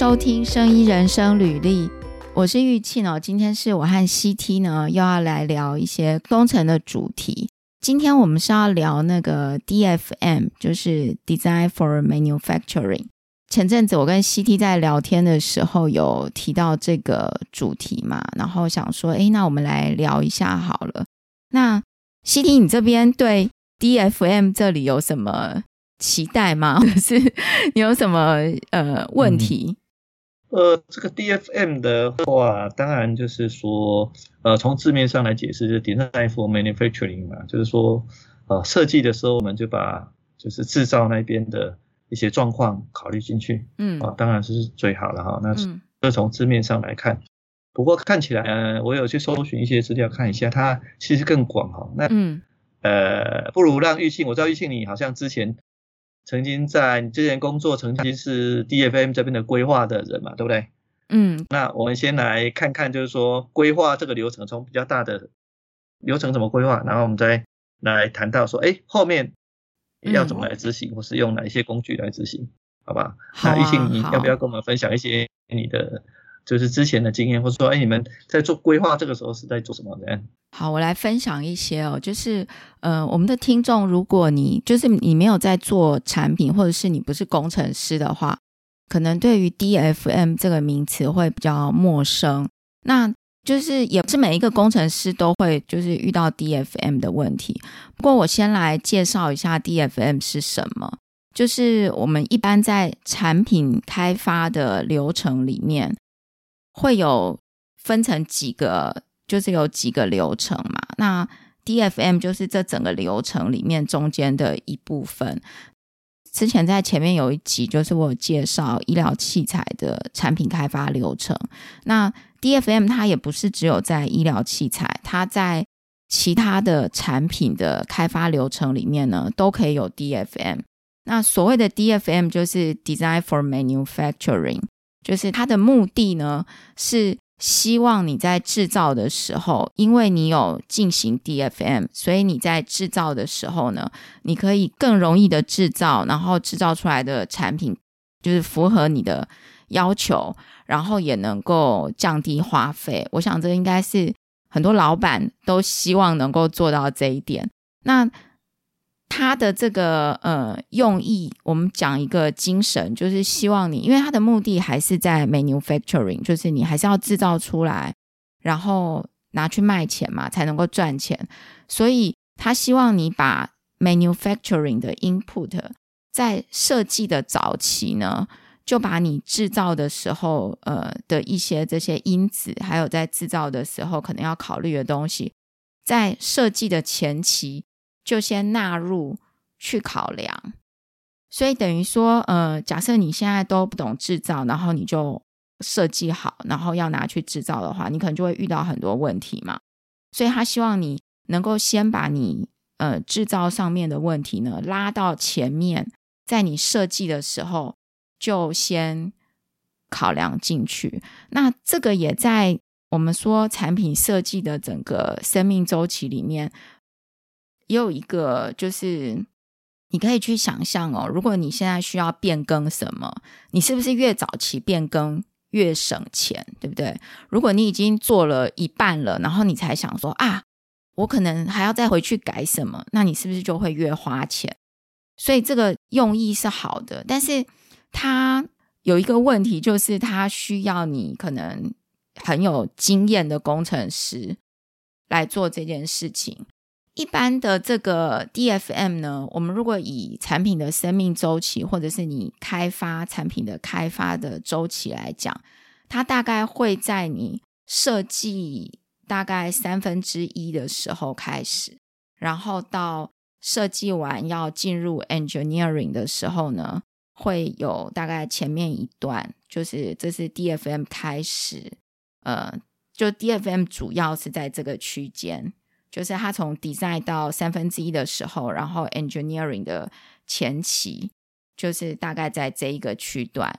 收听《声医人生履历》，我是玉庆哦。今天是我和 CT 呢又要来聊一些工程的主题。今天我们是要聊那个 DFM，就是 Design for Manufacturing。前阵子我跟 CT 在聊天的时候有提到这个主题嘛，然后想说，哎，那我们来聊一下好了。那 CT，你这边对 DFM 这里有什么？期待吗？或者是你有什么呃问题？呃，这个 DFM 的话，当然就是说，呃，从字面上来解释，就是 Design for Manufacturing 嘛，就是说，呃，设计的时候我们就把就是制造那边的一些状况考虑进去，嗯，啊，当然是最好了哈。那这从字面上来看，不过看起来，我有去搜寻一些资料看一下，它其实更广哈。那嗯，呃，不如让玉庆，我知道玉庆你好像之前。曾经在你之前工作，曾经是 DFM 这边的规划的人嘛，对不对？嗯，那我们先来看看，就是说规划这个流程，从比较大的流程怎么规划，然后我们再来谈到说，哎，后面要怎么来执行，或是用哪一些工具来执行，好吧？那玉庆，你要不要跟我们分享一些你的？就是之前的经验，或者说，哎，你们在做规划这个时候是在做什么的？好，我来分享一些哦。就是，呃，我们的听众，如果你就是你没有在做产品，或者是你不是工程师的话，可能对于 DFM 这个名词会比较陌生。那就是也不是每一个工程师都会就是遇到 DFM 的问题。不过我先来介绍一下 DFM 是什么。就是我们一般在产品开发的流程里面。会有分成几个，就是有几个流程嘛。那 DFM 就是这整个流程里面中间的一部分。之前在前面有一集，就是我介绍医疗器材的产品开发流程。那 DFM 它也不是只有在医疗器材，它在其他的产品的开发流程里面呢，都可以有 DFM。那所谓的 DFM 就是 Design for Manufacturing。就是它的目的呢，是希望你在制造的时候，因为你有进行 DFM，所以你在制造的时候呢，你可以更容易的制造，然后制造出来的产品就是符合你的要求，然后也能够降低花费。我想这应该是很多老板都希望能够做到这一点。那他的这个呃用意，我们讲一个精神，就是希望你，因为他的目的还是在 manufacturing，就是你还是要制造出来，然后拿去卖钱嘛，才能够赚钱。所以他希望你把 manufacturing 的 input 在设计的早期呢，就把你制造的时候呃的一些这些因子，还有在制造的时候可能要考虑的东西，在设计的前期。就先纳入去考量，所以等于说，呃，假设你现在都不懂制造，然后你就设计好，然后要拿去制造的话，你可能就会遇到很多问题嘛。所以他希望你能够先把你呃制造上面的问题呢拉到前面，在你设计的时候就先考量进去。那这个也在我们说产品设计的整个生命周期里面。也有一个，就是你可以去想象哦，如果你现在需要变更什么，你是不是越早期变更越省钱，对不对？如果你已经做了一半了，然后你才想说啊，我可能还要再回去改什么，那你是不是就会越花钱？所以这个用意是好的，但是它有一个问题，就是它需要你可能很有经验的工程师来做这件事情。一般的这个 DFM 呢，我们如果以产品的生命周期，或者是你开发产品的开发的周期来讲，它大概会在你设计大概三分之一的时候开始，然后到设计完要进入 engineering 的时候呢，会有大概前面一段，就是这是 DFM 开始，呃，就 DFM 主要是在这个区间。就是他从 design 到三分之一的时候，然后 engineering 的前期，就是大概在这一个区段。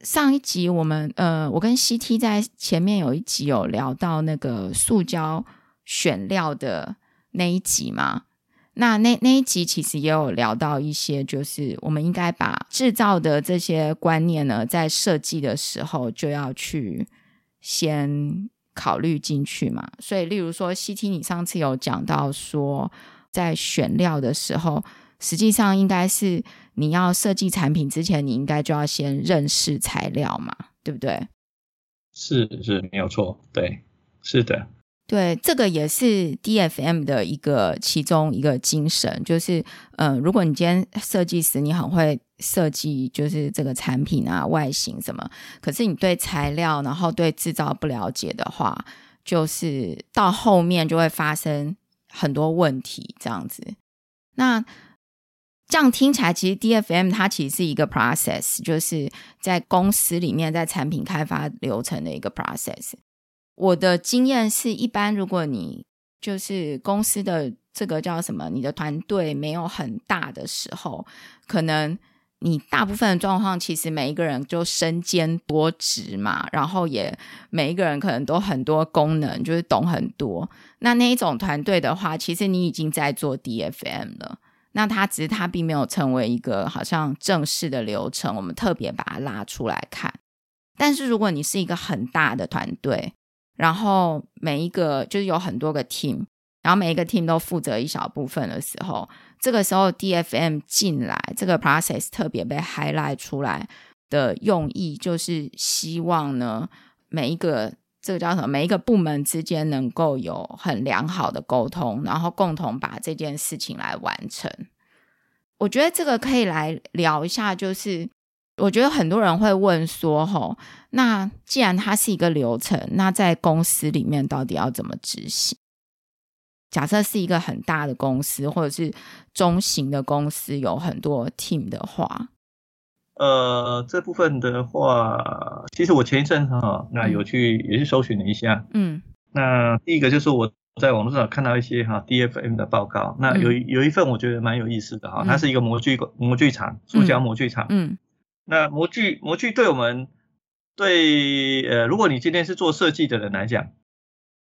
上一集我们呃，我跟 CT 在前面有一集有聊到那个塑胶选料的那一集嘛，那那那一集其实也有聊到一些，就是我们应该把制造的这些观念呢，在设计的时候就要去先考虑进去嘛。所以，例如说 CT，你上次有讲到说，在选料的时候，实际上应该是你要设计产品之前，你应该就要先认识材料嘛，对不对？是是，没有错，对，是的。对，这个也是 DFM 的一个其中一个精神，就是，嗯，如果你今天设计师，你很会设计，就是这个产品啊外形什么，可是你对材料，然后对制造不了解的话，就是到后面就会发生很多问题，这样子。那这样听起来，其实 DFM 它其实是一个 process，就是在公司里面在产品开发流程的一个 process。我的经验是一般，如果你就是公司的这个叫什么，你的团队没有很大的时候，可能你大部分的状况，其实每一个人就身兼多职嘛，然后也每一个人可能都很多功能，就是懂很多。那那一种团队的话，其实你已经在做 DFM 了，那他只是他并没有成为一个好像正式的流程，我们特别把它拉出来看。但是如果你是一个很大的团队，然后每一个就是有很多个 team，然后每一个 team 都负责一小部分的时候，这个时候 DFM 进来，这个 process 特别被 highlight 出来的用意，就是希望呢，每一个这个叫什么，每一个部门之间能够有很良好的沟通，然后共同把这件事情来完成。我觉得这个可以来聊一下，就是。我觉得很多人会问说：“吼，那既然它是一个流程，那在公司里面到底要怎么执行？假设是一个很大的公司，或者是中型的公司，有很多 team 的话，呃，这部分的话，其实我前一阵哈，那有去也是搜寻了一下，嗯，那第一个就是我在网络上看到一些哈 DFM 的报告，那有有一份我觉得蛮有意思的哈，它是一个模具模具厂，塑胶模具厂，嗯。那模具模具对我们对呃，如果你今天是做设计的人来讲，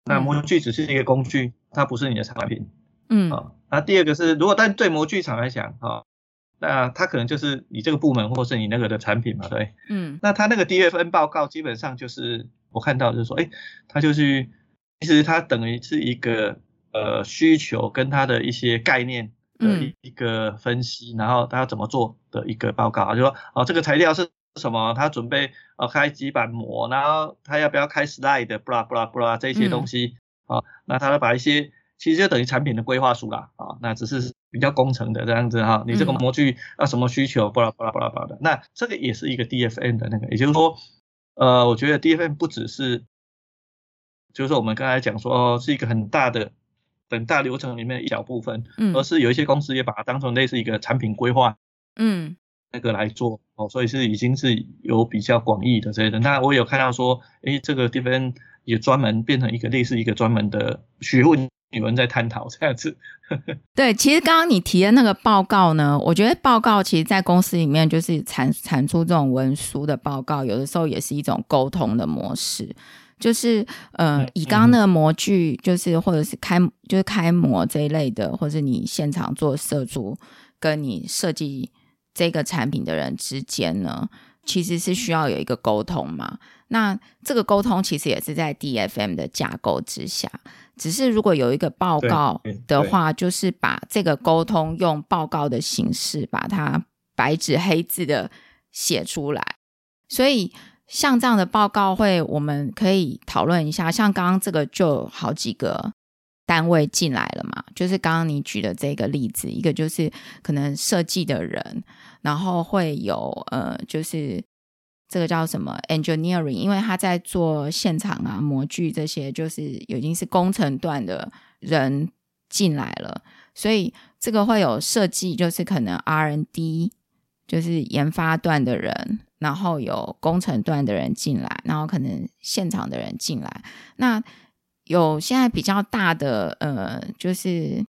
那模具只是一个工具，它不是你的产品。嗯啊，那第二个是，如果但对模具厂来讲啊，那它可能就是你这个部门或是你那个的产品嘛，对。嗯，那它那个 DFN 报告基本上就是我看到就是说，哎，它就是其实它等于是一个呃需求跟它的一些概念。的一一个分析，然后他要怎么做的一个报告啊，就说哦，这个材料是什么？他准备呃开几板模，然后他要不要开 slide，布拉布拉布拉这些东西啊？那他把一些其实就等于产品的规划书啦啊，那只是比较工程的这样子哈。你这个模具要什么需求？布拉布拉布拉布拉的，那这个也是一个 DFN 的那个，也就是说，呃，我觉得 DFN 不只是，就是说我们刚才讲说哦，是一个很大的。等大流程里面的一小部分，嗯，而是有一些公司也把它当成类似一个产品规划，嗯，那个来做哦，所以是已经是有比较广义的这些。那我有看到说，哎，这个地方也专门变成一个类似一个专门的学问，有人在探讨这样子。对，其实刚刚你提的那个报告呢，我觉得报告其实在公司里面就是产产出这种文书的报告，有的时候也是一种沟通的模式。就是呃，以刚刚那个模具，就是或者是开就是开模这一类的，或者你现场做设计，跟你设计这个产品的人之间呢，其实是需要有一个沟通嘛。那这个沟通其实也是在 DFM 的架构之下，只是如果有一个报告的话，就是把这个沟通用报告的形式把它白纸黑字的写出来，所以。像这样的报告会，我们可以讨论一下。像刚刚这个就好几个单位进来了嘛，就是刚刚你举的这个例子，一个就是可能设计的人，然后会有呃，就是这个叫什么 engineering，因为他在做现场啊模具这些，就是已经是工程段的人进来了，所以这个会有设计，就是可能 R&D，就是研发段的人。然后有工程段的人进来，然后可能现场的人进来。那有现在比较大的呃，就是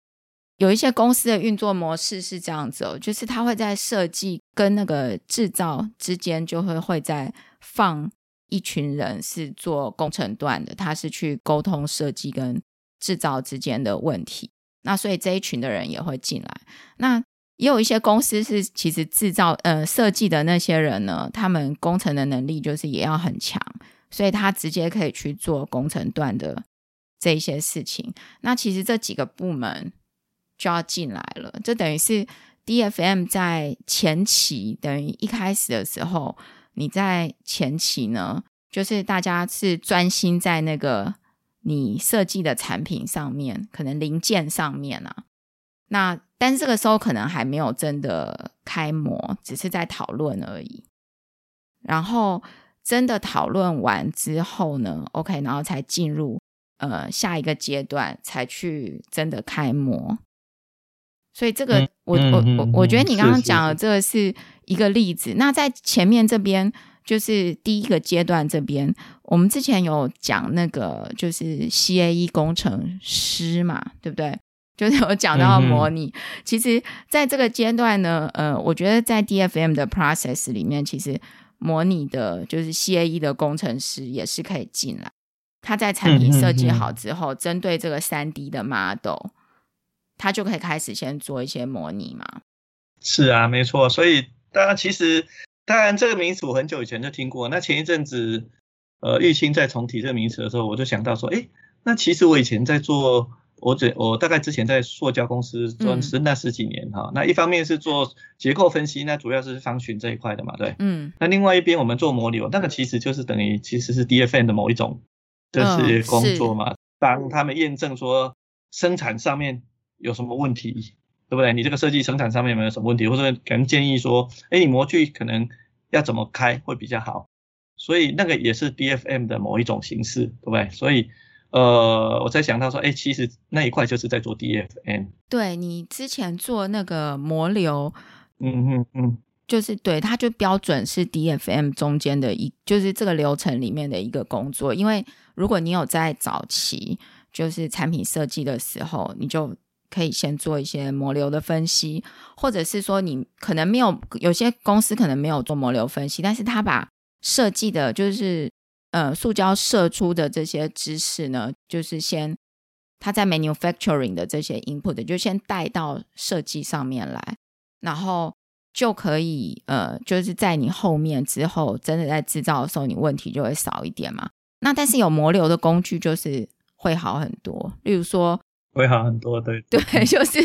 有一些公司的运作模式是这样子哦，就是他会在设计跟那个制造之间，就会会在放一群人是做工程段的，他是去沟通设计跟制造之间的问题。那所以这一群的人也会进来。那也有一些公司是其实制造呃设计的那些人呢，他们工程的能力就是也要很强，所以他直接可以去做工程段的这一些事情。那其实这几个部门就要进来了，这等于是 DFM 在前期，等于一开始的时候，你在前期呢，就是大家是专心在那个。你设计的产品上面，可能零件上面啊，那但是这个时候可能还没有真的开模，只是在讨论而已。然后真的讨论完之后呢，OK，然后才进入呃下一个阶段，才去真的开模。所以这个我我我我觉得你刚刚讲的这个是一个例子。那在前面这边。就是第一个阶段这边，我们之前有讲那个就是 CAE 工程师嘛，对不对？就是有讲到模拟。其实在这个阶段呢，呃，我觉得在 DFM 的 process 里面，其实模拟的就是 CAE 的工程师也是可以进来。他在产品设计好之后，针对这个三 D 的 model，他就可以开始先做一些模拟嘛。是啊，没错。所以大家其实。当然，这个名词我很久以前就听过。那前一阵子，呃，玉清在重提这个名词的时候，我就想到说，哎，那其实我以前在做，我只我大概之前在塑胶公司做是那十几年哈。那一方面是做结构分析，那主要是方群这一块的嘛，对。嗯。那另外一边我们做模流，那个其实就是等于其实是 DFN 的某一种就是工作嘛，帮他们验证说生产上面有什么问题。对不对？你这个设计生产上面有没有什么问题？或者可能建议说，哎，你模具可能要怎么开会比较好？所以那个也是 DFM 的某一种形式，对不对？所以，呃，我在想到说，哎，其实那一块就是在做 DFM。对你之前做那个模流，嗯嗯嗯，就是对，它就标准是 DFM 中间的一，就是这个流程里面的一个工作。因为如果你有在早期就是产品设计的时候，你就。可以先做一些模流的分析，或者是说你可能没有有些公司可能没有做模流分析，但是他把设计的，就是呃塑胶射出的这些知识呢，就是先它在 manufacturing 的这些 input 就先带到设计上面来，然后就可以呃就是在你后面之后真的在制造的时候，你问题就会少一点嘛。那但是有模流的工具就是会好很多，例如说。会好很多，对对，就是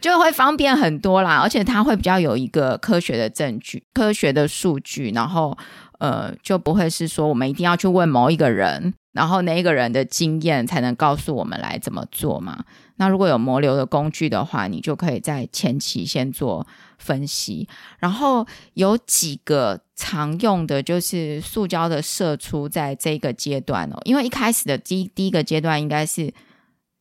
就会方便很多啦，而且它会比较有一个科学的证据、科学的数据，然后呃，就不会是说我们一定要去问某一个人，然后那一个人的经验才能告诉我们来怎么做嘛。那如果有模流的工具的话，你就可以在前期先做分析，然后有几个常用的，就是塑胶的射出在这个阶段哦，因为一开始的第第一个阶段应该是。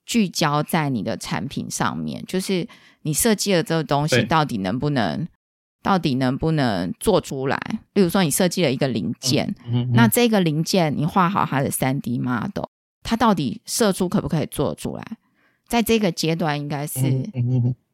聚焦在你的产品上面，就是你设计的这个东西到底能不能，到底能不能做出来？例如说，你设计了一个零件，那这个零件你画好它的三 D model，它到底射出可不可以做出来？在这个阶段，应该是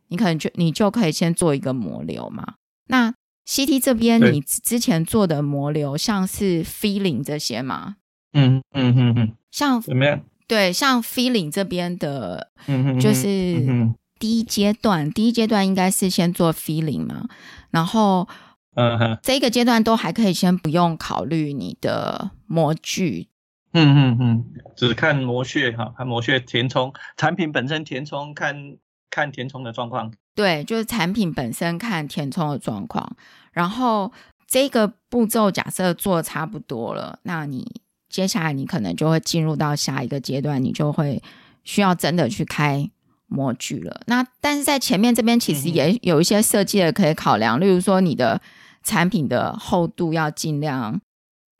你可能就你就可以先做一个模流嘛。那 CT 这边，你之前做的模流像是 feeling 这些吗？嗯嗯嗯嗯，像怎么样？对，像 feeling 这边的，就是第一阶段，第一阶段应该是先做 feeling 嘛，然后，嗯哼，这个阶段都还可以先不用考虑你的模具，嗯嗯嗯，只看模屑哈，看模屑填充，产品本身填充，看看填充的状况，对，就是产品本身看填充的状况，然后这个步骤假设做差不多了，那你。接下来你可能就会进入到下一个阶段，你就会需要真的去开模具了。那但是在前面这边其实也有一些设计的可以考量，例如说你的产品的厚度要尽量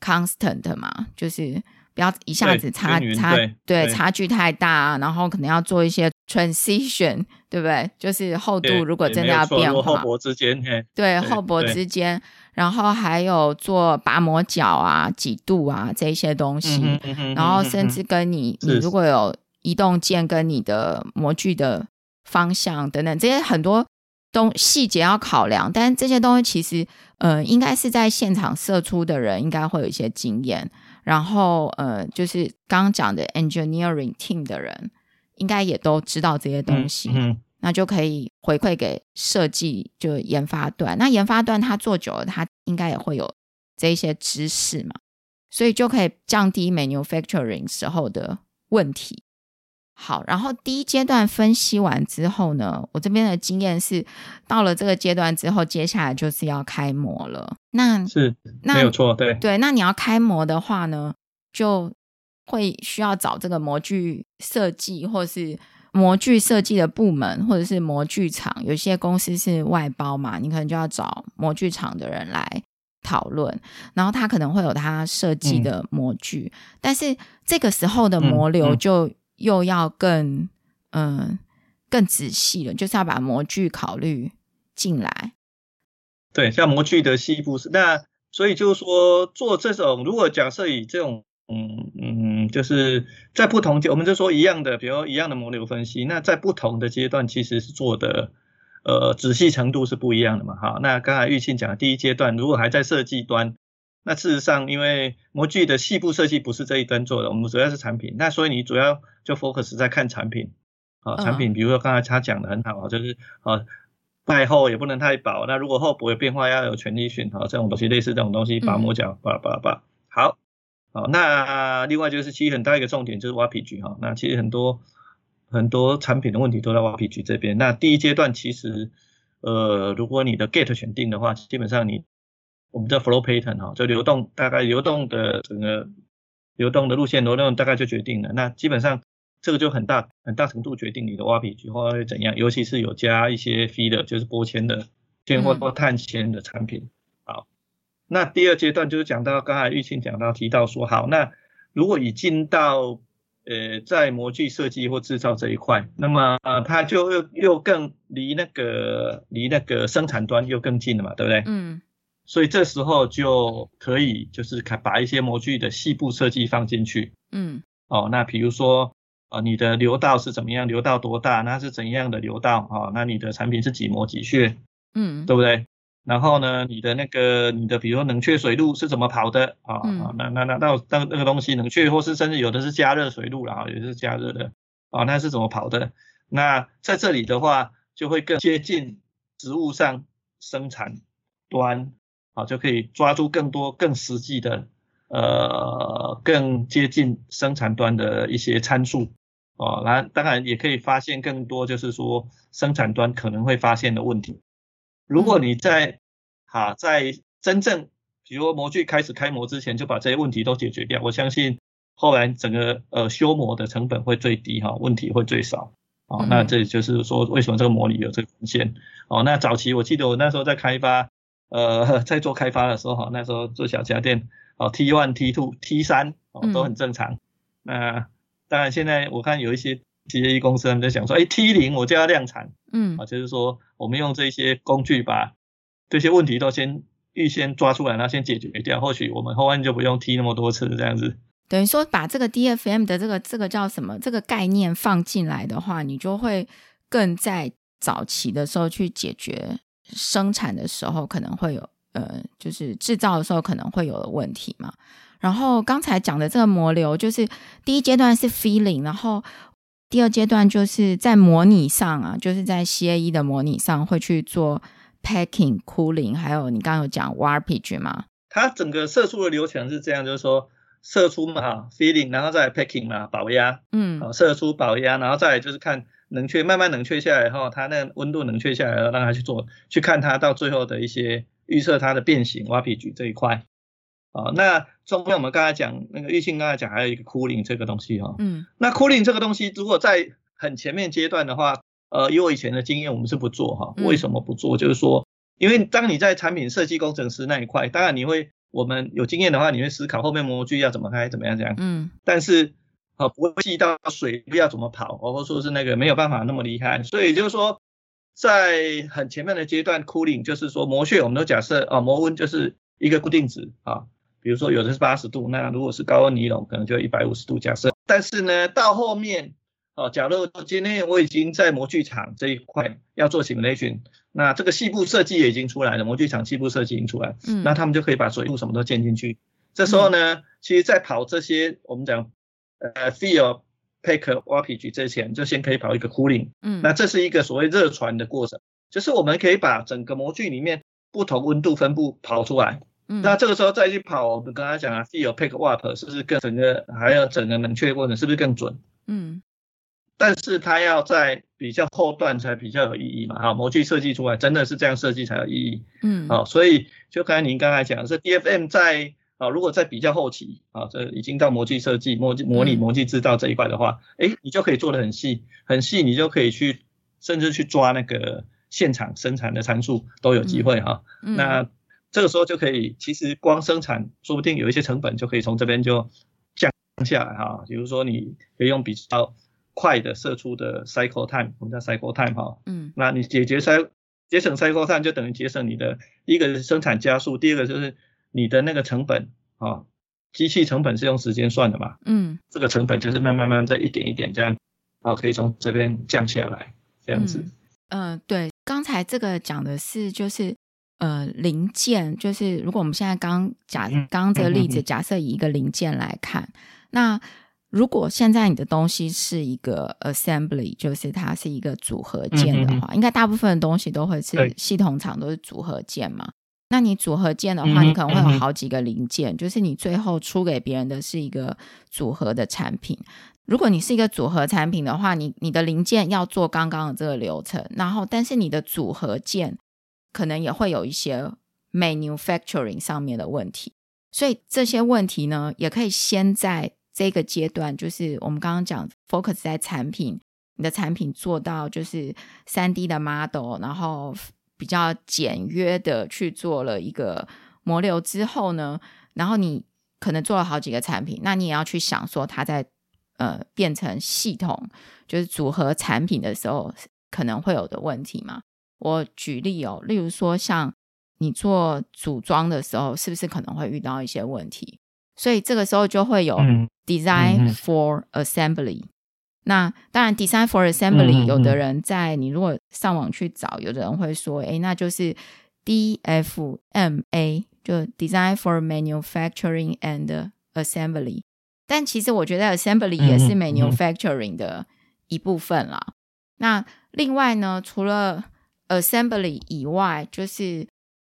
constant 嘛，就是不要一下子差差对差距太大，然后可能要做一些 transition，对不对？就是厚度如果真的要变化，厚薄之间，对厚薄之间。然后还有做拔模角啊、几度啊这些东西，然后甚至跟你你如果有移动键跟你的模具的方向等等这些很多东细节要考量，但是这些东西其实呃应该是在现场射出的人应该会有一些经验，然后呃就是刚刚讲的 engineering team 的人应该也都知道这些东西，嗯那就可以回馈给设计就研发端。那研发端他做久了，他应该也会有这一些知识嘛，所以就可以降低 manufacturing 时候的问题。好，然后第一阶段分析完之后呢，我这边的经验是，到了这个阶段之后，接下来就是要开模了。那是那没有错，对对，那你要开模的话呢，就会需要找这个模具设计，或是模具设计的部门，或者是模具厂。有些公司是外包嘛，你可能就要找模具厂的人来讨论，然后他可能会有他设计的模具，但是这个时候的模流就又要更嗯、更仔细了，就是要把模具考虑进来。对，像模具的细部是那，所以就是说做这种，如果假设以这种，嗯嗯，就是在不同阶，我们就说一样的，比如一样的模流分析，那在不同的阶段其实是做的，呃，仔细程度是不一样的嘛，哈。那刚才玉庆讲的第一阶段，如果还在设计端，那事实上因为模具的细部设计不是这一端做的，我们主要是产品，那所以你主要就 focus 在看产品，啊，产品，比如说刚才他讲的很好，就是啊。太厚也不能太薄，那如果厚薄有变化，要有全力讯哈，这种东西类似这种东西，把模角，巴拉巴拉巴。好，好，那另外就是其实很大一个重点就是挖皮具哈，那其实很多很多产品的问题都在挖皮具这边。那第一阶段其实，呃，如果你的 gate 选定的话，基本上你我们叫 flow pattern 哈，就流动大概流动的整个流动的路线流动大概就决定了。那基本上。这个就很大很大程度决定你的挖皮局或会怎样，尤其是有加一些 feeder，就是玻纤的纤或或碳纤的产品。好，那第二阶段就是讲到刚才玉庆讲到提到说，好，那如果已经到呃在模具设计或制造这一块，那么呃它就又又更离那个离那个生产端又更近了嘛，对不对？嗯。所以这时候就可以就是把一些模具的细部设计放进去。嗯。哦，那比如说。啊，你的流道是怎么样？流道多大？那是怎样的流道？啊，那你的产品是几模几穴？嗯，对不对？然后呢，你的那个你的比如说冷却水路是怎么跑的？啊啊，那那那那那那个东西冷却或是甚至有的是加热水路了啊，也是加热的啊，那是怎么跑的？那在这里的话，就会更接近实物上生产端啊，就可以抓住更多更实际的呃更接近生产端的一些参数。啊，然当然也可以发现更多，就是说生产端可能会发现的问题。如果你在哈在真正比如模具开始开模之前就把这些问题都解决掉，我相信后来整个呃修模的成本会最低哈，问题会最少。哦，那这就是说为什么这个模拟有这个文献。哦，那早期我记得我那时候在开发呃 在做开发的时候哈，那时候做小家电哦 T one T two T 三哦都很正常。那当然，现在我看有一些企业公司他们在想说，哎，T 零我就要量产，嗯，啊，就是说我们用这些工具把这些问题都先预先抓出来，然后先解决掉，或许我们后面就不用 T 那么多次这样子。等于说把这个 DFM 的这个这个叫什么这个概念放进来的话，你就会更在早期的时候去解决生产的时候可能会有呃，就是制造的时候可能会有的问题嘛。然后刚才讲的这个模流，就是第一阶段是 feeling，然后第二阶段就是在模拟上啊，就是在 CAE 的模拟上会去做 packing、cooling，还有你刚刚有讲 warpage 吗？它整个射出的流程是这样，就是说射出嘛哈 feeling，然后再 packing 嘛保压，嗯，好射出保压，然后再就是看冷却，慢慢冷却下来以后，它那温度冷却下来了，让它去做，去看它到最后的一些预测它的变形 warpage 这一块。啊，那中间我们刚才讲那个玉信刚才讲还有一个 cooling 这个东西哈，嗯，那 cooling 这个东西如果在很前面阶段的话，呃，以我以前的经验，我们是不做哈。为什么不做？就是说，因为当你在产品设计工程师那一块，当然你会，我们有经验的话，你会思考后面模具要怎么开，怎么样怎样，嗯，但是啊，不会记到水要怎么跑，或者说是那个没有办法那么厉害，所以就是说，在很前面的阶段，cooling 就是说磨穴，我们都假设啊，磨温就是一个固定值啊。比如说有的是八十度，那如果是高温尼龙，可能就一百五十度假设。但是呢，到后面哦，假如今天我已经在模具厂这一块要做 simulation，那这个细部设计也已经出来了，模具厂细部设计已经出来，嗯，那他们就可以把水路什么都建进去。这时候呢，其实在跑这些我们讲呃 feel pack warpage 之前，就先可以跑一个 cooling。嗯，那这是一个所谓热传的过程，就是我们可以把整个模具里面不同温度分布跑出来。嗯那这个时候再去跑，我们刚才讲啊，fill pack warp 是不是更整个还有整个冷却过程是不是更准？嗯但是它要在比较后段才比较有意义嘛，哈，模具设计出来真的是这样设计才有意义，嗯好，所以就刚才您刚才讲的是 DFM 在啊，如果在比较后期啊，这已经到模具设计、模具模拟、嗯模具制造这一块的话，诶，你就可以做的很细，很细，你就可以去甚至去抓那个现场生产的参数都有机会哈。嗯那这个时候就可以，其实光生产说不定有一些成本就可以从这边就降下来哈。比如说你可以用比较快的射出的 cycle time，我们叫 cycle time 哈。嗯那你解决筛节省 cycle time 就等于节省你的第一个是生产加速，第二个就是你的那个成本啊，机器成本是用时间算的嘛，嗯这个成本就是慢慢慢再一点一点这样，啊，可以从这边降下来，这样子。嗯、呃对，刚才这个讲的是就是呃零件，就是如果我们现在刚假嗯刚刚这个例子，假设以一个零件来看，那如果现在你的东西是一个 assembly，就是它是一个组合件的话，应该大部分的东西都会是系统厂都是组合件嘛。那你组合件的话，你可能会有好几个零件，就是你最后出给别人的是一个组合的产品。如果你是一个组合产品的话，你你的零件要做刚刚的这个流程，然后但是你的组合件可能也会有一些 manufacturing 上面的问题，所以这些问题呢，也可以先在这个阶段，就是我们刚刚讲 focus 在产品，你的产品做到就是三 D 的 model，然后比较简约的去做了一个模流之后呢，然后你可能做了好几个产品，那你也要去想说它在呃变成系统，就是组合产品的时候可能会有的问题嘛。我举例哦，例如说像你做组装的时候，是不是可能会遇到一些问题？所以这个时候就会有嗯 design 嗯嗯 for assembly。那当然，design for assembly，、有的人在你如果上网去找，有的人会说，诶，那就是 DFMA，就 design for manufacturing and assembly。但其实我觉得 assembly 也是 manufacturing 的一部分啦。那另外呢，除了 assembly 以外，就是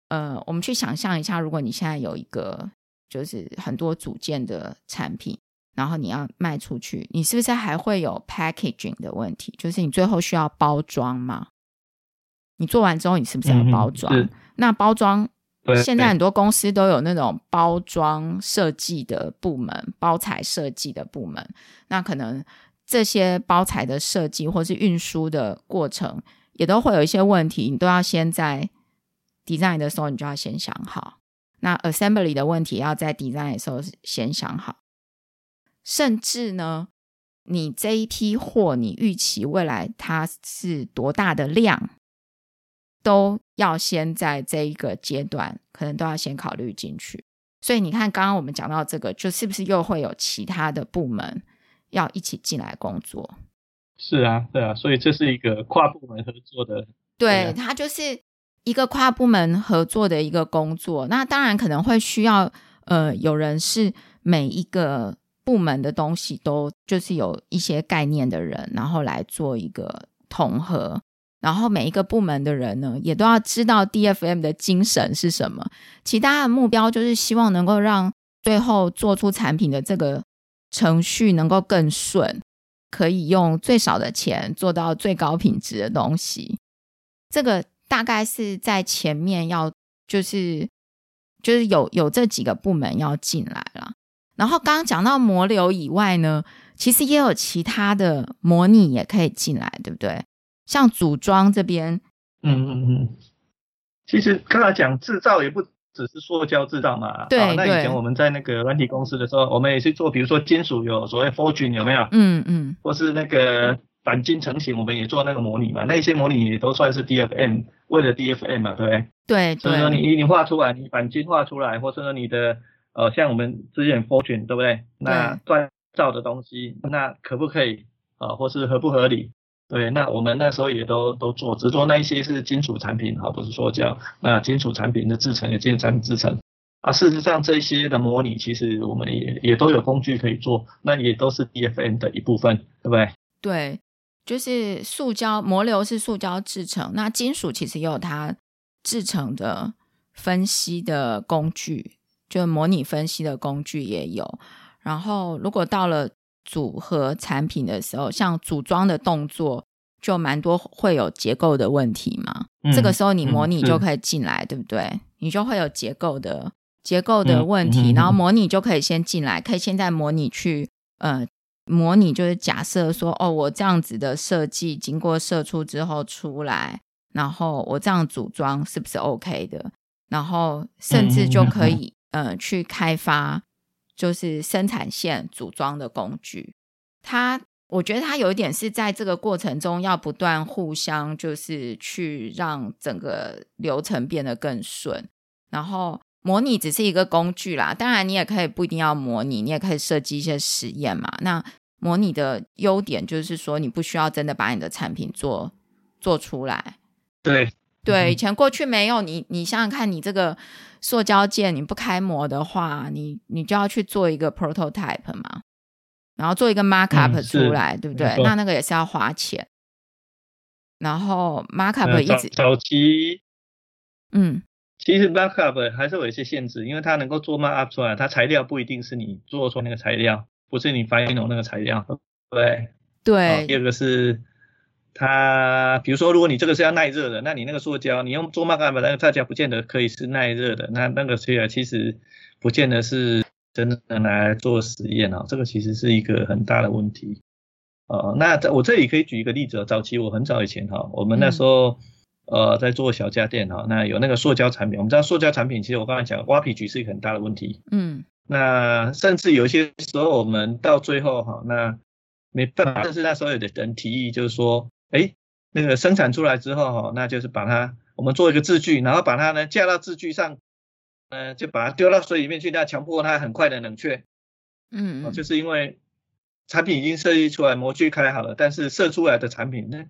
呃，我们去想象一下，如果你现在有一个就是很多组件的产品，然后你要卖出去，你是不是还会有 packaging 的问题？就是你最后需要包装吗？你做完之后，你是不是要包装？嗯那包装对现在很多公司都有那种包装设计的部门、包材设计的部门，那可能这些包材的设计或是运输的过程，也都会有一些问题，你都要先在 design 的时候，你就要先想好。那 assembly 的问题要在 design 的时候先想好，甚至呢，你这一批货，你预期未来它是多大的量，都要先在这一个阶段，可能都要先考虑进去。所以你看，刚刚我们讲到这个，就是不是又会有其他的部门要一起进来工作？是啊，对啊，所以这是一个跨部门合作的，对对，啊它就是一个跨部门合作的一个工作。那当然可能会需要呃，有人是每一个部门的东西都就是有一些概念的人，然后来做一个统合。然后每一个部门的人呢，也都要知道 DFM 的精神是什么。其他的目标就是希望能够让最后做出产品的这个程序能够更顺，可以用最少的钱做到最高品质的东西。这个大概是在前面要就是就是有有这几个部门要进来了。然后刚刚讲到模流以外呢，其实也有其他的模拟也可以进来，对不对？像组装这边，嗯嗯嗯。其实刚才讲制造也不只是塑胶制造嘛，对啊那以前我们在那个软体公司的时候，我们也是做，比如说金属有所谓 forging 有没有？嗯嗯或是那个钣金成型，我们也做那个模拟嘛，那些模拟也都算是 DFM，为了 DFM 嘛，对不对？对所以说，你你画出来，你钣金画出来，或者说你的呃，像我们之前 fortune 对不对？那锻造的东西，那可不可以啊、呃或是合不合理？对，那我们那时候也都都做，只是说那一些是金属产品哈，不是塑胶。那金属产品的制成有金属产品制成，啊，事实上这些的模拟其实我们也也都有工具可以做，那也都是 DFM 的一部分，对不对？对，就是塑胶膜流是塑胶制成，那金属其实也有它制成的分析的工具，就模拟分析的工具也有。然后如果到了组合产品的时候，像组装的动作，就蛮多会有结构的问题嘛。这个时候你模拟就可以进来，对不对？你就会有结构的。结构的问题，然后模拟就可以先进来，可以现在模拟去呃模拟，就是假设说哦，我这样子的设计经过射出之后出来，然后我这样组装是不是 OK 的？然后甚至就可以呃去开发就是生产线组装的工具。它我觉得它有一点是在这个过程中要不断互相就是去让整个流程变得更顺，然后。模拟只是一个工具啦，当然你也可以不一定要模拟，你也可以设计一些实验嘛。那模拟的优点就是说，你不需要真的把你的产品做做出来。对对，以前过去没有你，你想想看，你这个塑胶件你不开模的话，你你就要去做一个 prototype 嘛，然后做一个 markup 出来，对不对？那那个也是要花钱。然后 markup 一直早期，嗯。其实 markup 还是有一些限制，因为它能够做 markup 出来，它材料不一定是你做出那个材料，不是你 final 那个材料，对对。第二个是它，比如说如果你这个是要耐热的，那你那个塑胶，你用做 markup 那个大家不见得可以是耐热的，那那个虽然其实不见得是真的拿来做实验啊，这个其实是一个很大的问题。呃，那我这里可以举一个例子，早期我很早以前哈，我们那时候。呃，在做小家电哈，那有那个塑胶产品，我们知道塑胶产品其实我刚才讲挖皮局是一个很大的问题，嗯，那甚至有些时候我们到最后哈，那没办法，但是那时候有的人提议就是说，哎，那个生产出来之后哈，那就是把它我们做一个字具，然后把它呢架到字具上，呃，就把它丢到水里面去，那强迫它很快的冷却，嗯，就是因为产品已经设计出来，模具开好了，但是射出来的产品呢，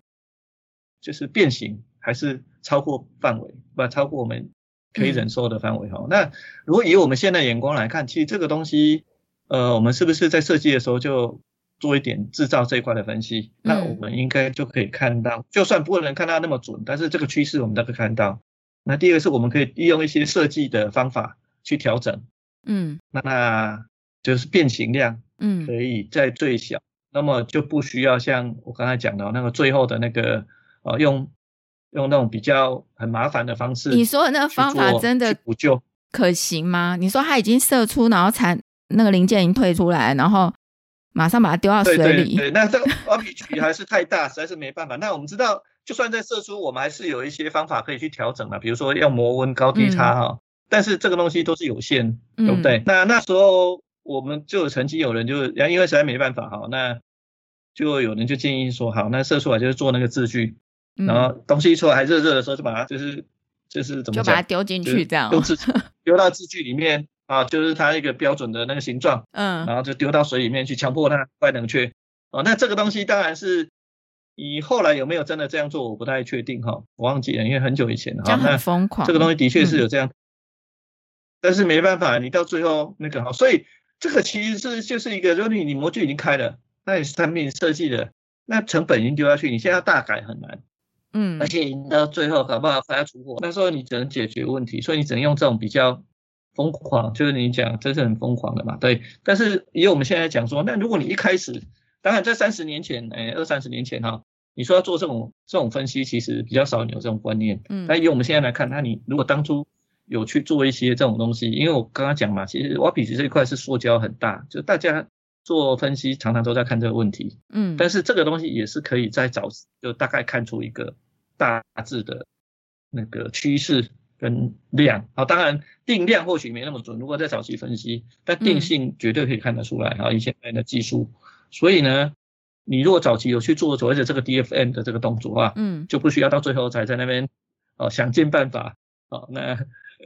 就是变形。还是超过范围，不超过我们可以忍受的范围哈。那如果以我们现在眼光来看，其实这个东西，呃，我们是不是在设计的时候就做一点制造这一块的分析？那我们应该就可以看到，就算不能看到那么准，但是这个趋势我们都可以看到。那第二个是我们可以利用一些设计的方法去调整，嗯，那那就是变形量，嗯，可以在最小，那么就不需要像我刚才讲的那个最后的那个，呃，用。用那种比较很麻烦的方式，你说的那个方法真的补救可行吗？你说它已经射出，然后产那个零件已经退出来，然后马上把它丢到水里。对，那这个挖皮局还是太大，实在是没办法。那我们知道，就算在射出，我们还是有一些方法可以去调整的，比如说要磨温高低差哈。但是这个东西都是有限，对不对？那那时候我们就曾经有人就，因为实在没办法哈，那就有人就建议说，好，那射出来就是做那个字距。然后东西一出来还热热的时候，就把它就是就是怎么就把它丢进去这样，丢字 丢到字句里面啊，就是它一个标准的那个形状，嗯，然后就丢到水里面去，强迫它快冷却。哦，那这个东西当然是以后来有没有真的这样做，我不太确定哈，我忘记了，因为很久以前了。这样很疯狂。这个东西的确是有这样，但是没办法，你到最后那个哈，所以这个其实是就是一个，如果你你模具已经开了，那你产品设计的，那成本已经丢下去，你现在要大改很难。嗯，而且到最后搞不好还要出货，那时候你只能解决问题，所以你只能用这种比较疯狂，就是你讲这是很疯狂的嘛，对。但是以我们现在讲说，那如果你一开始，当然在三十年前，哎，二三十年前哈，你说要做这种这种分析，其实比较少有这种观念。嗯。那以我们现在来看，那你如果当初有去做一些这种东西，因为我刚刚讲嘛，其实挖鼻子这一块是塑胶很大，就大家做分析常常都在看这个问题。嗯。但是这个东西也是可以在早就大概看出一个。大致的那个趋势跟量，好，当然定量或许没那么准，如果在早期分析，但定性绝对可以看得出来，啊，以现在的技术，所以呢，你如果早期有去做所谓的这个 DFM 的这个动作啊，嗯，就不需要到最后才在那边哦想尽办法，哦，那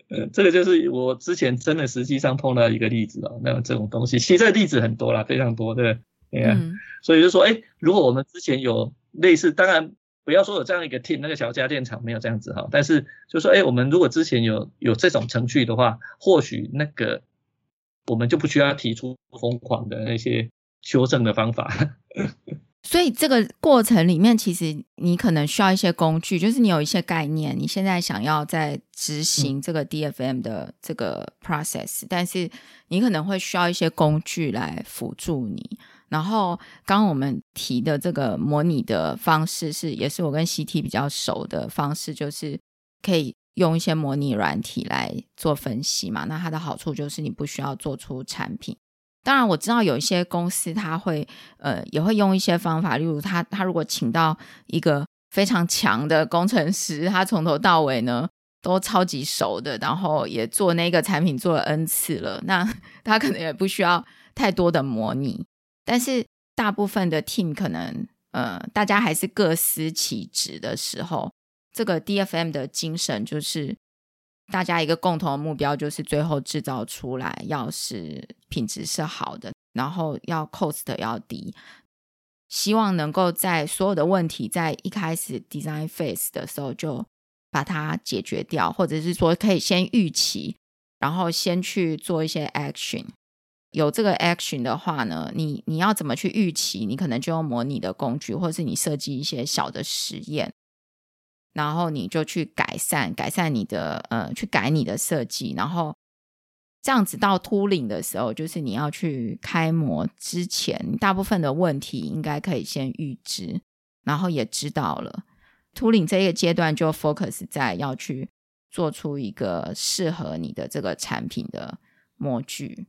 呃，这个就是我之前真的实际上碰到一个例子哦，那这种东西，其实这个例子很多啦，非常多，对，对啊，所以就说，哎，如果我们之前有类似，当然。不要说有这样一个 team，那个小家电厂没有这样子哈，但是就说，哎，我们如果之前有有这种程序的话，或许那个我们就不需要提出疯狂的那些修正的方法。所以这个过程里面，其实你可能需要一些工具，就是你有一些概念，你现在想要在执行这个 DFM 的这个 process，但是你可能会需要一些工具来辅助你。然后刚刚我们提的这个模拟的方式是，也是我跟 CT 比较熟的方式，就是可以用一些模拟软体来做分析嘛。那它的好处就是你不需要做出产品。当然我知道有一些公司他会呃也会用一些方法，例如他他如果请到一个非常强的工程师，他从头到尾呢都超级熟的，然后也做那个产品做了 N 次了，那 他可能也不需要太多的模拟。但是大部分的 team 可能呃大家还是各司其职的时候，这个 DFM 的精神就是。大家一个共同的目标就是最后制造出来要是品质是好的，然后要 cost 要低，希望能够在所有的问题在一开始 design phase 的时候就把它解决掉，或者是说可以先预期，然后先去做一些 action。有这个 action 的话呢，你你要怎么去预期？你可能就用模拟的工具，或是你设计一些小的实验。然后你就去改善，改善你的呃，去改你的设计，然后这样子到秃领的时候，就是你要去开模之前，大部分的问题应该可以先预知，然后也知道了。秃领这一个阶段就 focus 在要去做出一个适合你的这个产品的模具，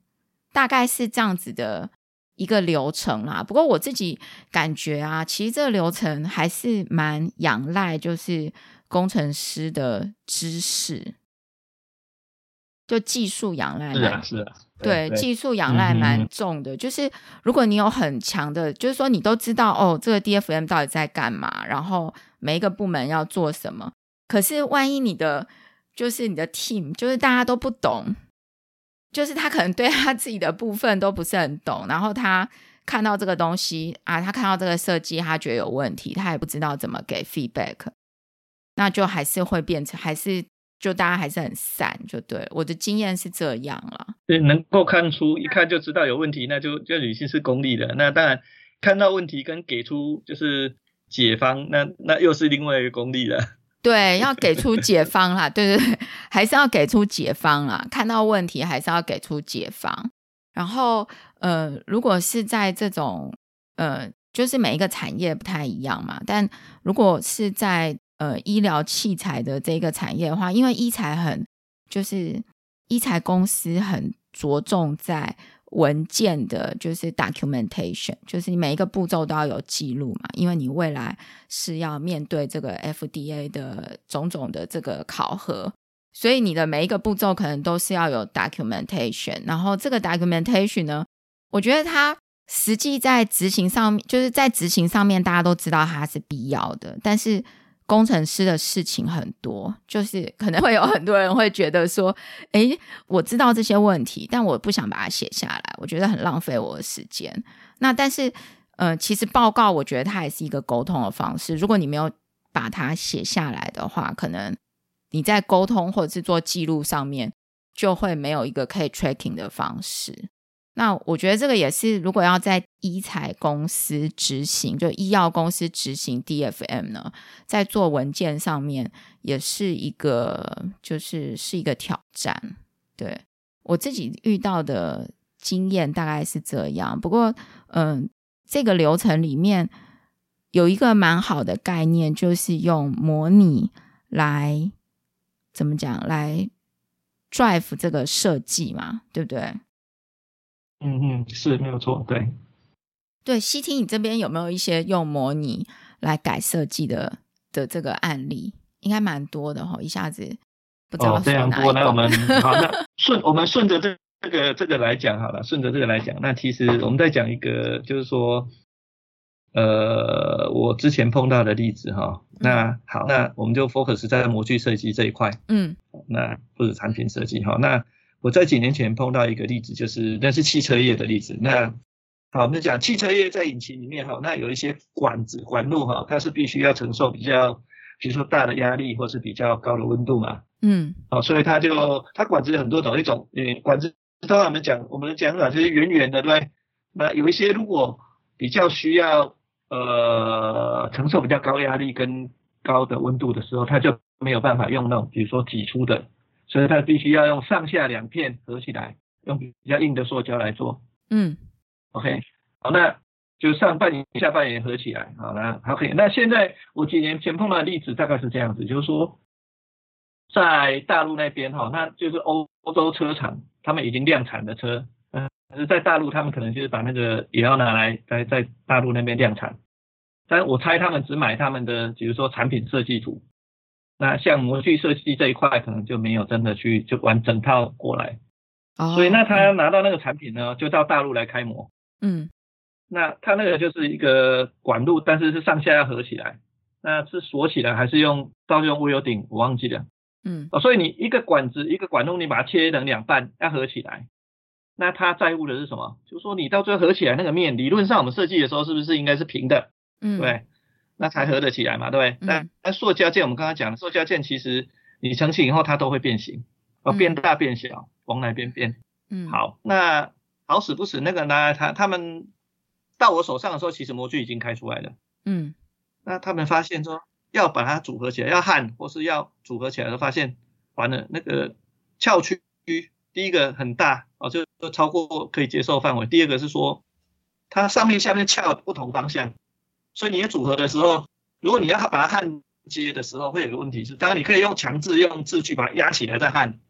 大概是这样子的一个流程啦。不过我自己感觉啊，其实这个流程还是蛮仰赖，就是。工程师的知识，就技术仰赖，是啊，是啊，对，技术仰赖蛮重的。就是如果你有很强的，就是说你都知道哦，这个 DFM 到底在干嘛，然后每一个部门要做什么。可是万一你的就是你的 team，就是大家都不懂，就是他可能对他自己的部分都不是很懂，然后他看到这个东西啊，他看到这个设计，他觉得有问题，他也不知道怎么给 feedback。那就还是会变成，还是就大家还是很散，就对。我的经验是这样了。对，能够看出一看就知道有问题，那就就女性是功利的。那当然看到问题跟给出就是解方，那那又是另外一个功利了。对，要给出解 方啦，对对对，还是要给出解方啦。看到问题还是要给出解方。然后呃，如果是在这种呃，就是每一个产业不太一样嘛，但如果是在呃，医疗器材的这个产业的话，因为医材很就是医材公司很着重在文件的，就是 documentation，就是你每一个步骤都要有记录嘛，因为你未来是要面对这个 FDA 的种种的这个考核，所以你的每一个步骤可能都是要有 documentation。然后这个 documentation 呢，我觉得它实际在执行上面，就是在执行上面，大家都知道它是必要的，但是。工程师的事情很多，就是可能会有很多人会觉得说：“诶，我知道这些问题，但我不想把它写下来，我觉得很浪费我的时间。”那但是，呃，其实报告我觉得它也是一个沟通的方式。如果你没有把它写下来的话，可能你在沟通或者是做记录上面就会没有一个可以 tracking 的方式。那我觉得这个也是，如果要在医材公司执行，就医药公司执行 DFM 呢，在做文件上面也是一个，就是是一个挑战。对我自己遇到的经验大概是这样。不过，嗯，这个流程里面有一个蛮好的概念，就是用模拟来怎么讲来 drive 这个设计嘛，对不对？嗯嗯，是没有错，对，对。西听，你这边有没有一些用模拟来改设计的的这个案例？应该蛮多的哈，一下子不知道非常多。那我们好，那 顺我们顺着这这个这个来讲好了，顺着这个来讲。那其实我们在讲一个，就是说，呃，我之前碰到的例子哈。那好，那我们就 focus 在模具设计这一块，嗯，那或者产品设计哈，那。我在几年前碰到一个例子，就是那是汽车业的例子。那好，我们讲汽车业在引擎里面哈，那有一些管子管路哈，它是必须要承受比较，比如说大的压力或是比较高的温度嘛。嗯，好，所以它就它管子有很多种，一种嗯管子，通常我们讲我们的讲法就是圆圆的，对？那有一些如果比较需要呃承受比较高压力跟高的温度的时候，它就没有办法用那种比如说挤出的，所以它必须要用上下两片合起来，用比较硬的塑胶来做。嗯，OK，好，那就上半年下半年合起来，好，那 OK，那现在我几年前碰到的例子大概是这样子，就是说在大陆那边哈，那就是欧欧洲车厂他们已经量产的车。嗯可是，在大陆，他们可能就是把那个也要拿来在在大陆那边量产，但我猜他们只买他们的，比如说产品设计图，那像模具设计这一块，可能就没有真的去就完整套过来，所以那他拿到那个产品呢，就到大陆来开模，嗯，那他那个就是一个管路，但是是上下要合起来，那是锁起来还是用到用无油顶，我忘记了，嗯，哦，所以你一个管子一个管路，你把它切成两半，要合起来。那他在乎的是什么？就是说你到最后合起来那个面，理论上我们设计的时候是不是应该是平的？嗯，对，那才合得起来嘛，对不对？那那塑胶件我们刚刚讲的，塑胶件其实你成型以后它都会变形，哦，变大变小，往哪边变？嗯，好，那好死不死那个呢？他他们到我手上的时候，其实模具已经开出来了。嗯，那他们发现说要把它组合起来，要焊或是要组合起来，都发现完了那个翘曲。第一个很大哦，就就超过可以接受范围。第二个是说，它上面下面翘不同方向，所以你组合的时候，如果你要把它焊接的时候，会有个问题是，当然你可以用强制用字去把它压起来再焊，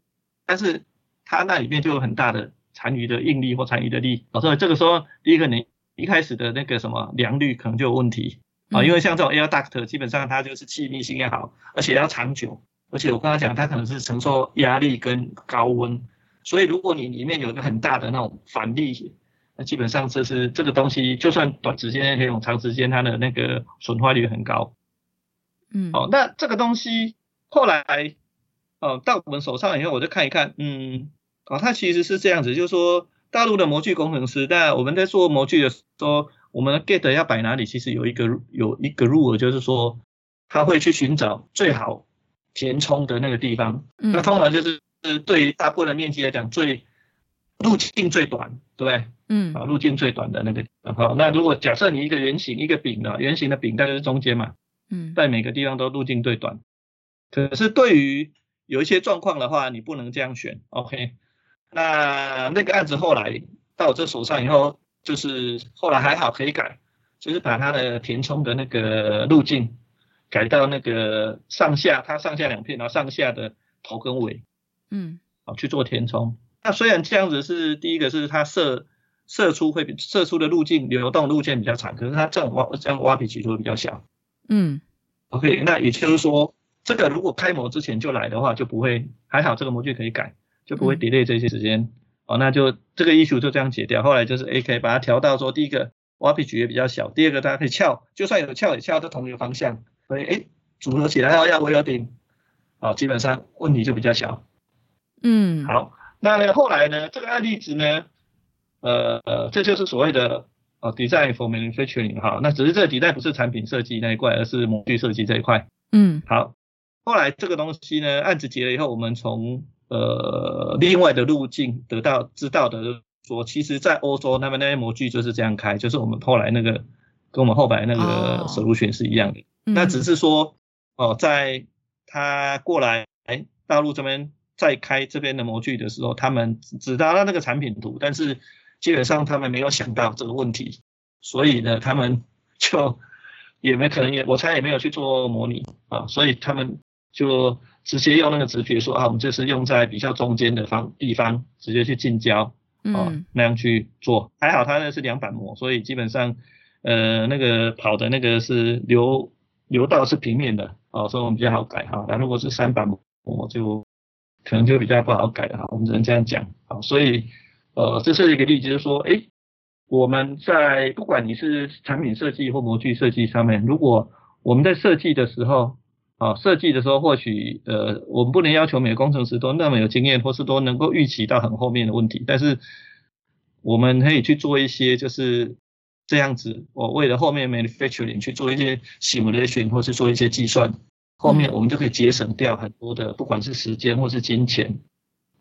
但是它那里面就有很大的残余的应力或残余的力，所以这个时候第一个你一开始的那个什么良率可能就有问题。啊，因为像这种 air duct 基本上它就是气密性要好，而且要长久，而且我刚刚讲它可能是承受压力跟高温。所以，如果你里面有一个很大的那种反力，那基本上这是这个东西，就算短时间可以用，长时间它的那个损坏率很高。嗯，哦，那这个东西后来，哦，到我们手上以后，我就看一看，嗯，哦，它其实是这样子，就是说大陆的模具工程师，那我们在做模具的时候，我们的 gate 要摆哪里，其实有一个有一个 rule，就是说他会去寻找最好填充的那个地方，那通常就是。是对于大部分的面积来讲，最路径最短，对不对？嗯，啊，路径最短的那个。好，那如果假设你一个圆形，一个饼的，圆形的饼大概是中间嘛，嗯，在每个地方都路径最短。可是对于有一些状况的话，你不能这样选。OK，那那个案子后来到我这手上以后，就是后来还好可以改，就是把它的填充的那个路径改到那个上下，它上下两片，然后上下的头跟尾。嗯，好去做填充。那虽然这样子是第一个是它射射出会比射出的路径流动路径比较长，可是它这样挖这样挖鼻其实会比较小。嗯，OK，那也就是说，这个如果开模之前就来的话，就不会还好，这个模具可以改，就不会 delay 这些时间。哦，那就这个 issue 就这样解掉。后来就是 AK 把它调到说，第一个挖鼻距也比较小，第二个大家可以翘，就算有翘也翘在同一个方向，所以哎组合起来要要围有顶，哦，基本上问题就比较小。嗯，好，那呢后来呢？这个案例值呢？呃呃，这就是所谓的哦，design for manufacturing 哈。那只是这个 design 不是产品设计那一块，而是模具设计这一块。嗯，好。后来这个东西呢，案子结了以后，我们从呃另外的路径得到知道的说，其实在欧洲那边那些模具就是这样开，就是我们后来那个跟我们后来那个 solution 是一样的。那只是说哦，在他过来大陆这边。在开这边的模具的时候，他们只拿到那个产品图，但是基本上他们没有想到这个问题，所以呢，他们就 也没可能也，我猜也没有去做模拟啊，所以他们就直接用那个直觉说啊，我们这是用在比较中间的方地方，直接去近焦，啊，那样去做，还好它那是两板模，所以基本上呃那个跑的那个是流流道是平面的，啊，所以我们比较好改哈，那如果是三板模就。可能就比较不好改了哈，我们只能这样讲啊。所以，呃，这是一个例子，就是说，哎，我们在不管你是产品设计或模具设计上面，如果我们在设计的时候，啊，设计的时候或许，呃，我们不能要求每个工程师都那么有经验，或是都能够预期到很后面的问题。但是，我们可以去做一些就是这样子，我为了后面 manufacturing 去做一些 simulation 或是做一些计算，后面我们就可以节省掉很多的，不管是时间或是金钱。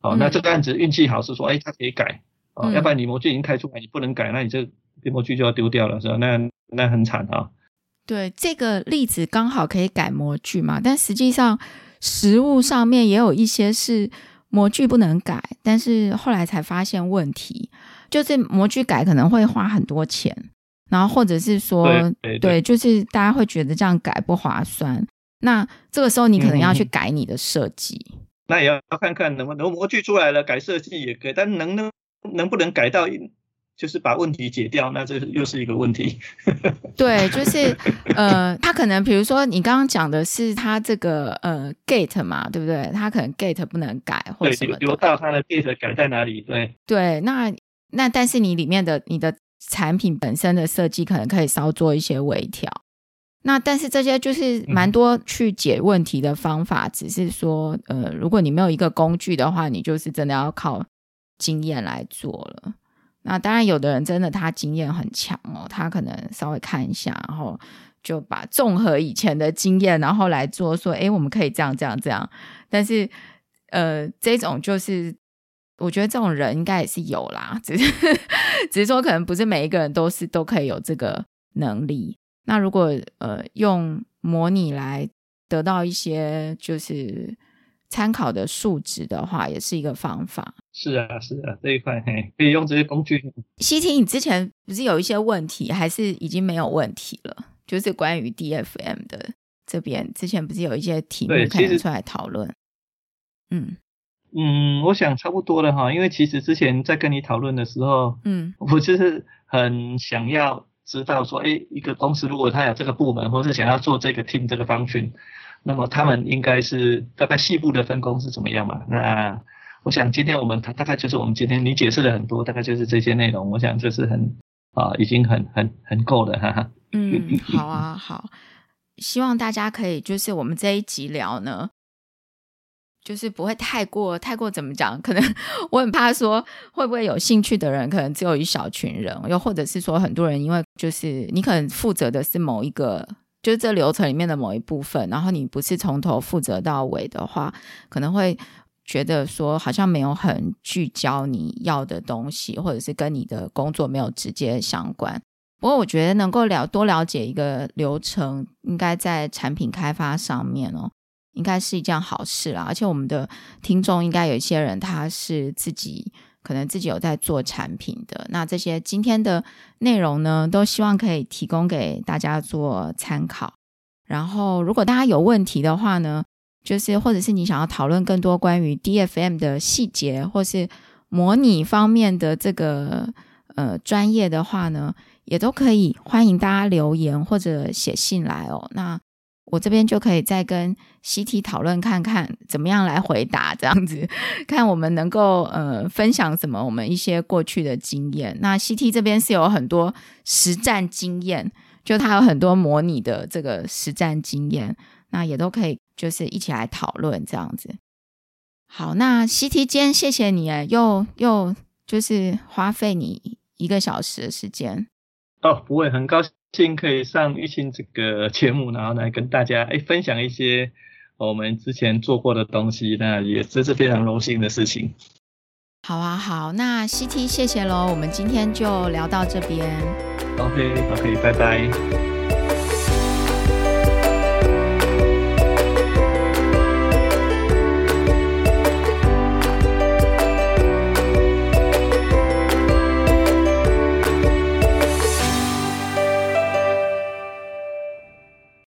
好，那这个案子运气好是说，哎，它可以改，哦，要不然你模具已经开出来，你不能改，那你这模具就要丢掉了，是吧？那那很惨啊。对，这个例子刚好可以改模具嘛，但实际上实物上面也有一些是模具不能改，但是后来才发现问题，就是模具改可能会花很多钱，然后或者是说，对，就是大家会觉得这样改不划算，那这个时候你可能要去改你的设计。那也要看看能不能模具出来了，改设计也可以，但能能能不能改到，就是把问题解掉，那这又是一个问题。对，就是呃，他可能比如说你刚刚讲的是他这个呃 gate 嘛，对不对？他可能 gate 不能改或什么，流到他的 gate 改在哪里？对对，那那但是你里面的你的产品本身的设计可能可以稍做一些微调。那但是这些就是蛮多去解问题的方法，只是说，呃，如果你没有一个工具的话，你就是真的要靠经验来做了。那当然，有的人真的他经验很强哦，他可能稍微看一下，然后就把综合以前的经验，然后来做，说，哎，我们可以这样这样这样。但是，呃，这种就是我觉得这种人应该也是有啦，只是 只是说可能不是每一个人都是都可以有这个能力。那如果呃用模拟来得到一些就是参考的数值的话，也是一个方法。是啊，是啊，这一块嘿可以用这些工具。西提，你之前不是有一些问题，还是已经没有问题了？就是关于 DFM 的这边，之前不是有一些题目可以出来讨论？嗯嗯，我想差不多了哈，因为其实之前在跟你讨论的时候，嗯，我就是很想要。知道说，哎，一个公司如果他有这个部门，或是想要做这个 team 这个 function，那么他们应该是大概细部的分工是怎么样嘛？那我想今天我们大大概就是我们今天你解释了很多，大概就是这些内容。我想这是很啊，已经很很很够了，哈哈。嗯，好啊，好，希望大家可以就是我们这一集聊呢。就是不会太过太过怎么讲？可能 我很怕说会不会有兴趣的人，可能只有一小群人，又或者是说很多人，因为就是你可能负责的是某一个，就是这流程里面的某一部分，然后你不是从头负责到尾的话，可能会觉得说好像没有很聚焦你要的东西，或者是跟你的工作没有直接相关。不过我觉得能够了多了解一个流程，应该在产品开发上面哦。应该是一件好事啦，而且我们的听众应该有一些人，他是自己可能自己有在做产品的。那这些今天的内容呢，都希望可以提供给大家做参考。然后，如果大家有问题的话呢，就是或者是你想要讨论更多关于 DFM 的细节，或是模拟方面的这个呃专业的话呢，也都可以欢迎大家留言或者写信来哦。那我这边就可以再跟习题讨论看看怎么样来回答这样子，看我们能够呃分享什么我们一些过去的经验。那习题这边是有很多实战经验，就他有很多模拟的这个实战经验，那也都可以就是一起来讨论这样子。好，那习题间谢谢你哎，又又就是花费你一个小时的时间。哦，不会，很高兴。可以上玉清这个节目，然后来跟大家哎分享一些我们之前做过的东西，那也真是非常荣幸的事情。好啊，好，那 CT 谢谢喽，我们今天就聊到这边。OK，OK，拜拜。